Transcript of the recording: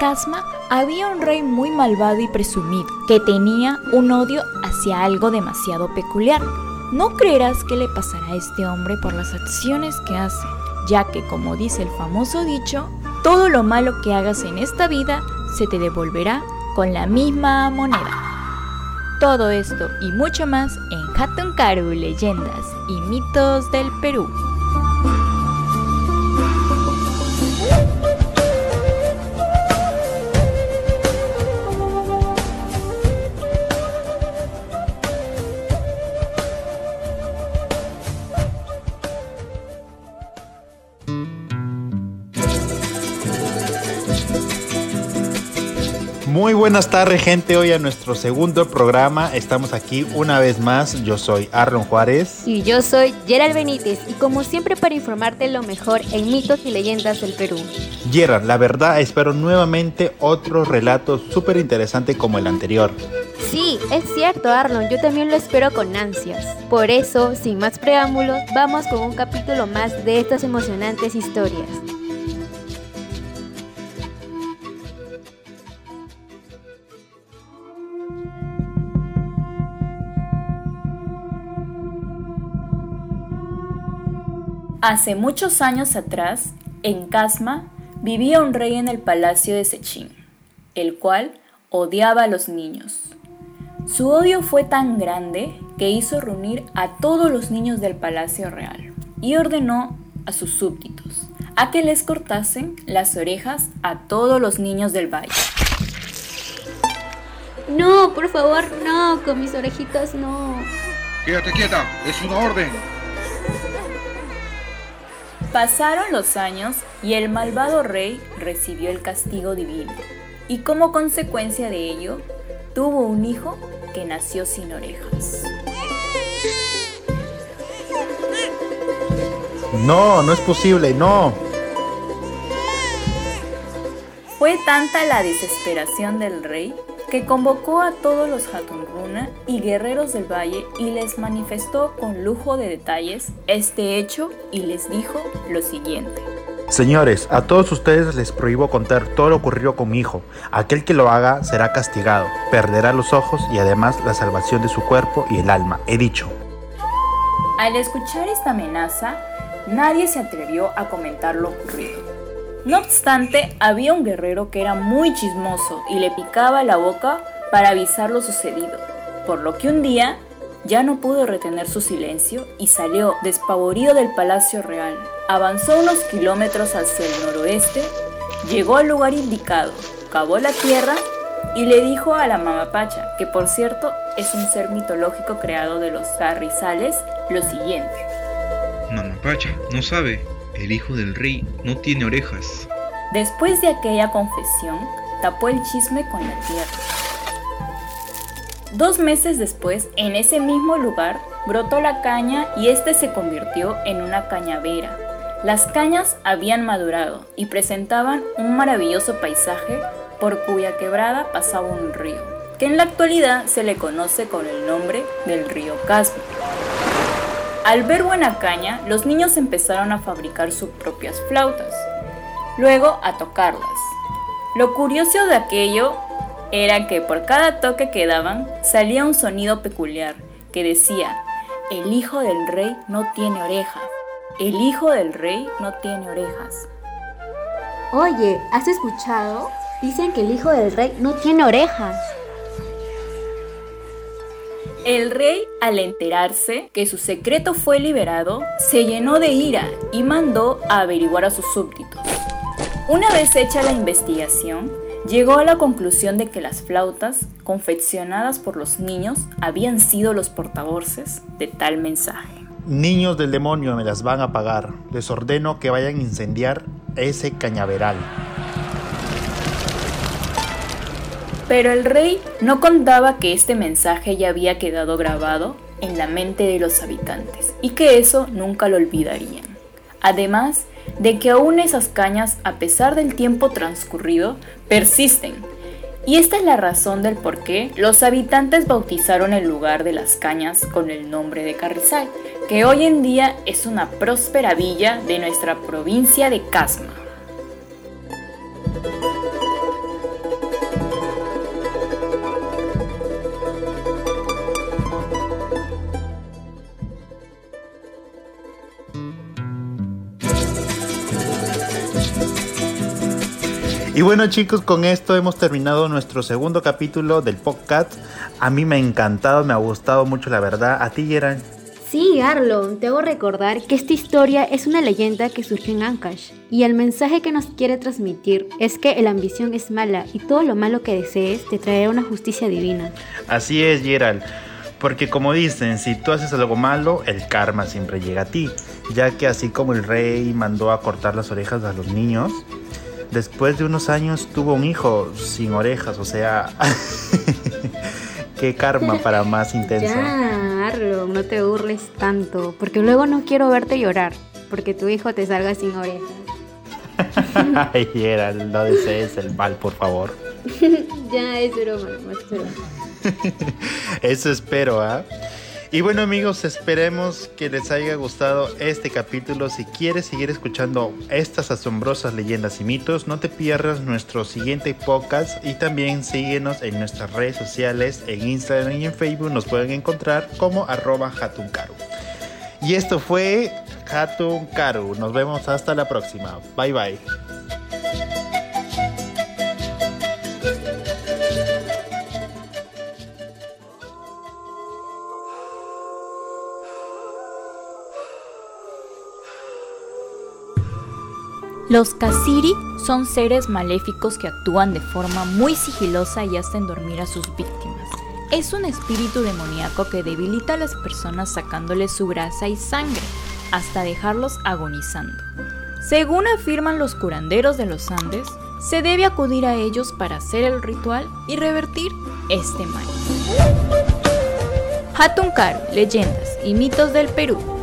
Casma había un rey muy malvado y presumido, que tenía un odio hacia algo demasiado peculiar. No creerás que le pasará a este hombre por las acciones que hace, ya que como dice el famoso dicho, todo lo malo que hagas en esta vida se te devolverá con la misma moneda. Todo esto y mucho más en Hatunkaru, leyendas y mitos del Perú. Muy buenas tardes gente, hoy a nuestro segundo programa estamos aquí una vez más, yo soy Arlon Juárez y yo soy Gerald Benítez y como siempre para informarte lo mejor en mitos y leyendas del Perú. Gerald, la verdad espero nuevamente otro relato súper interesante como el anterior. Sí, es cierto Arlon, yo también lo espero con ansias. Por eso, sin más preámbulos, vamos con un capítulo más de estas emocionantes historias. Hace muchos años atrás, en Casma, vivía un rey en el palacio de Sechín, el cual odiaba a los niños. Su odio fue tan grande que hizo reunir a todos los niños del palacio real y ordenó a sus súbditos a que les cortasen las orejas a todos los niños del valle. No, por favor, no, con mis orejitas no. Quédate quieta, es una orden. Pasaron los años y el malvado rey recibió el castigo divino y como consecuencia de ello tuvo un hijo que nació sin orejas. No, no es posible, no. Fue tanta la desesperación del rey que convocó a todos los Hatunruna y guerreros del valle y les manifestó con lujo de detalles este hecho y les dijo lo siguiente. Señores, a todos ustedes les prohíbo contar todo lo ocurrido con mi hijo. Aquel que lo haga será castigado, perderá los ojos y además la salvación de su cuerpo y el alma, he dicho. Al escuchar esta amenaza, nadie se atrevió a comentar lo ocurrido. No obstante, había un guerrero que era muy chismoso y le picaba la boca para avisar lo sucedido, por lo que un día ya no pudo retener su silencio y salió despavorido del palacio real. Avanzó unos kilómetros hacia el noroeste, llegó al lugar indicado, cavó la tierra y le dijo a la mamapacha, que por cierto es un ser mitológico creado de los carrizales, lo siguiente. Mamapacha, no sabe, el hijo del rey no tiene orejas. Después de aquella confesión, tapó el chisme con la tierra. Dos meses después, en ese mismo lugar, brotó la caña y éste se convirtió en una cañavera. Las cañas habían madurado y presentaban un maravilloso paisaje por cuya quebrada pasaba un río, que en la actualidad se le conoce con el nombre del río Casmo. Al ver buena caña, los niños empezaron a fabricar sus propias flautas, luego a tocarlas. Lo curioso de aquello era que por cada toque que daban salía un sonido peculiar que decía, el hijo del rey no tiene orejas, el hijo del rey no tiene orejas. Oye, ¿has escuchado? Dicen que el hijo del rey no tiene orejas. El rey, al enterarse que su secreto fue liberado, se llenó de ira y mandó a averiguar a sus súbditos. Una vez hecha la investigación, llegó a la conclusión de que las flautas, confeccionadas por los niños, habían sido los portavoces de tal mensaje. Niños del demonio me las van a pagar. Les ordeno que vayan a incendiar ese cañaveral. Pero el rey no contaba que este mensaje ya había quedado grabado en la mente de los habitantes y que eso nunca lo olvidarían. Además de que aún esas cañas, a pesar del tiempo transcurrido, persisten. Y esta es la razón del por qué los habitantes bautizaron el lugar de las cañas con el nombre de Carrizal, que hoy en día es una próspera villa de nuestra provincia de Casma. Y bueno chicos, con esto hemos terminado nuestro segundo capítulo del podcast. A mí me ha encantado, me ha gustado mucho la verdad. A ti, Gerald. Sí, Arlon, te hago recordar que esta historia es una leyenda que surgió en Ancash y el mensaje que nos quiere transmitir es que la ambición es mala y todo lo malo que desees te traerá una justicia divina. Así es, Gerald. Porque como dicen, si tú haces algo malo, el karma siempre llega a ti. Ya que así como el rey mandó a cortar las orejas a los niños, después de unos años tuvo un hijo sin orejas, o sea, qué karma para más intenso. Ya, Arlo, no te burles tanto, porque luego no quiero verte llorar, porque tu hijo te salga sin orejas. Ay, Gerald, no desees el mal, por favor. ya, es broma, es broma. Eso espero, ¿ah? Y bueno amigos, esperemos que les haya gustado este capítulo. Si quieres seguir escuchando estas asombrosas leyendas y mitos, no te pierdas nuestro siguiente podcast y también síguenos en nuestras redes sociales, en Instagram y en Facebook nos pueden encontrar como arroba hatunkaru. Y esto fue Hatunkaru. Nos vemos hasta la próxima. Bye bye. Los Kasiri son seres maléficos que actúan de forma muy sigilosa y hacen dormir a sus víctimas. Es un espíritu demoníaco que debilita a las personas sacándoles su grasa y sangre hasta dejarlos agonizando. Según afirman los curanderos de los Andes, se debe acudir a ellos para hacer el ritual y revertir este mal. Leyendas y mitos del Perú